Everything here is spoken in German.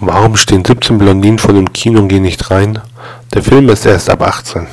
Warum stehen 17 Blondinen vor dem Kino und gehen nicht rein? Der Film ist erst ab 18.